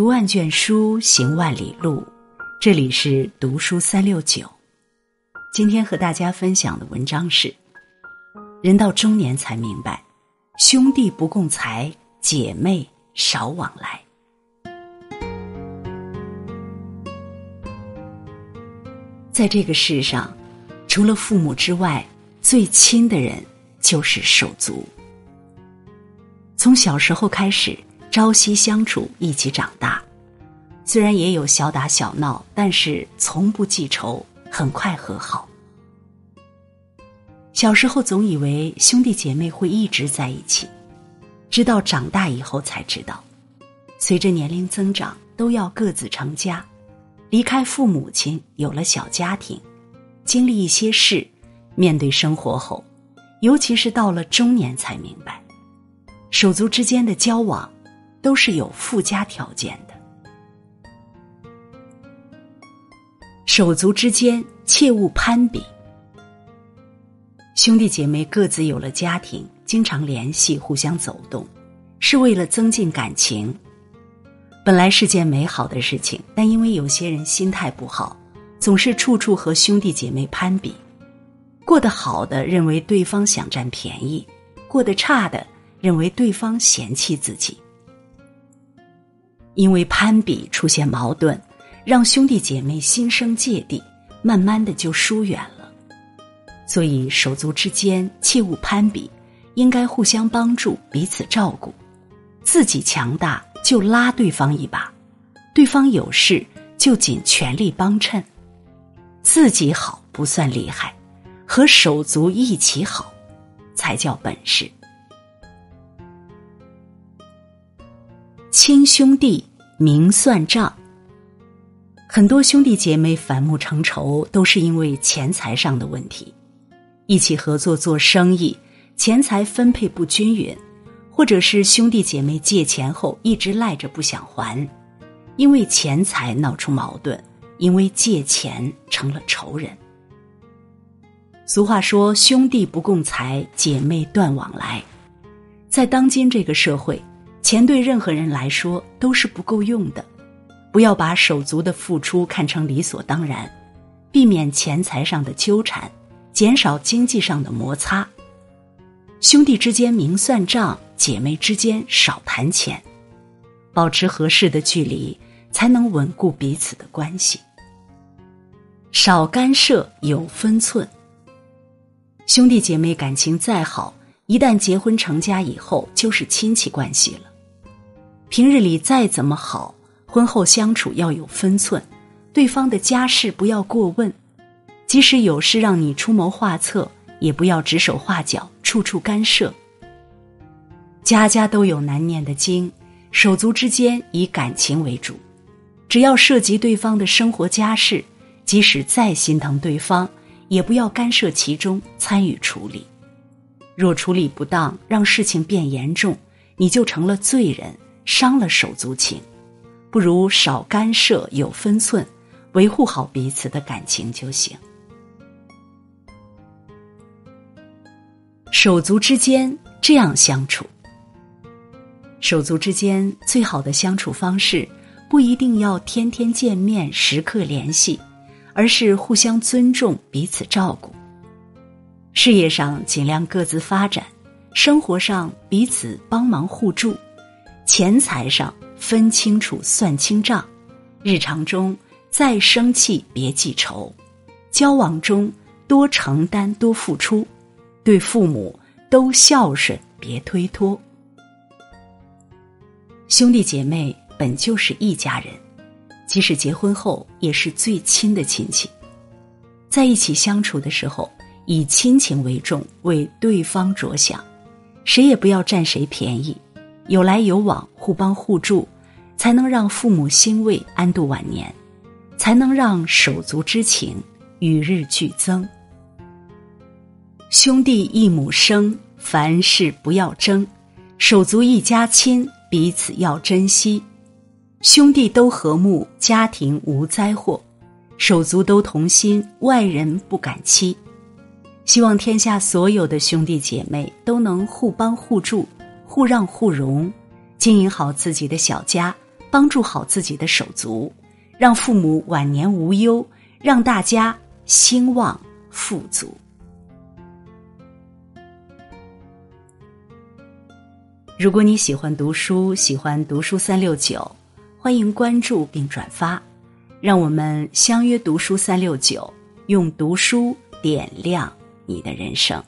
读万卷书，行万里路。这里是读书三六九。今天和大家分享的文章是：人到中年才明白，兄弟不共财，姐妹少往来。在这个世上，除了父母之外，最亲的人就是手足。从小时候开始。朝夕相处，一起长大，虽然也有小打小闹，但是从不记仇，很快和好。小时候总以为兄弟姐妹会一直在一起，直到长大以后才知道，随着年龄增长，都要各自成家，离开父母亲，有了小家庭，经历一些事，面对生活后，尤其是到了中年，才明白，手足之间的交往。都是有附加条件的。手足之间切勿攀比。兄弟姐妹各自有了家庭，经常联系，互相走动，是为了增进感情。本来是件美好的事情，但因为有些人心态不好，总是处处和兄弟姐妹攀比。过得好的认为对方想占便宜，过得差的认为对方嫌弃自己。因为攀比出现矛盾，让兄弟姐妹心生芥蒂，慢慢的就疏远了。所以手足之间切勿攀比，应该互相帮助，彼此照顾。自己强大就拉对方一把，对方有事就尽全力帮衬。自己好不算厉害，和手足一起好，才叫本事。亲兄弟。明算账，很多兄弟姐妹反目成仇，都是因为钱财上的问题。一起合作做生意，钱财分配不均匀，或者是兄弟姐妹借钱后一直赖着不想还，因为钱财闹出矛盾，因为借钱成了仇人。俗话说：“兄弟不共财，姐妹断往来。”在当今这个社会。钱对任何人来说都是不够用的，不要把手足的付出看成理所当然，避免钱财上的纠缠，减少经济上的摩擦。兄弟之间明算账，姐妹之间少谈钱，保持合适的距离，才能稳固彼此的关系。少干涉，有分寸。兄弟姐妹感情再好，一旦结婚成家以后，就是亲戚关系了。平日里再怎么好，婚后相处要有分寸，对方的家事不要过问，即使有事让你出谋划策，也不要指手画脚，处处干涉。家家都有难念的经，手足之间以感情为主，只要涉及对方的生活家事，即使再心疼对方，也不要干涉其中，参与处理。若处理不当，让事情变严重，你就成了罪人。伤了手足情，不如少干涉，有分寸，维护好彼此的感情就行。手足之间这样相处，手足之间最好的相处方式，不一定要天天见面、时刻联系，而是互相尊重、彼此照顾。事业上尽量各自发展，生活上彼此帮忙互助。钱财上分清楚、算清账，日常中再生气别记仇，交往中多承担多付出，对父母都孝顺别推脱。兄弟姐妹本就是一家人，即使结婚后也是最亲的亲戚，在一起相处的时候，以亲情为重，为对方着想，谁也不要占谁便宜。有来有往，互帮互助，才能让父母欣慰，安度晚年，才能让手足之情与日俱增。兄弟一母生，凡事不要争；手足一家亲，彼此要珍惜。兄弟都和睦，家庭无灾祸；手足都同心，外人不敢欺。希望天下所有的兄弟姐妹都能互帮互助。互让互容，经营好自己的小家，帮助好自己的手足，让父母晚年无忧，让大家兴旺富足。如果你喜欢读书，喜欢读书三六九，欢迎关注并转发，让我们相约读书三六九，用读书点亮你的人生。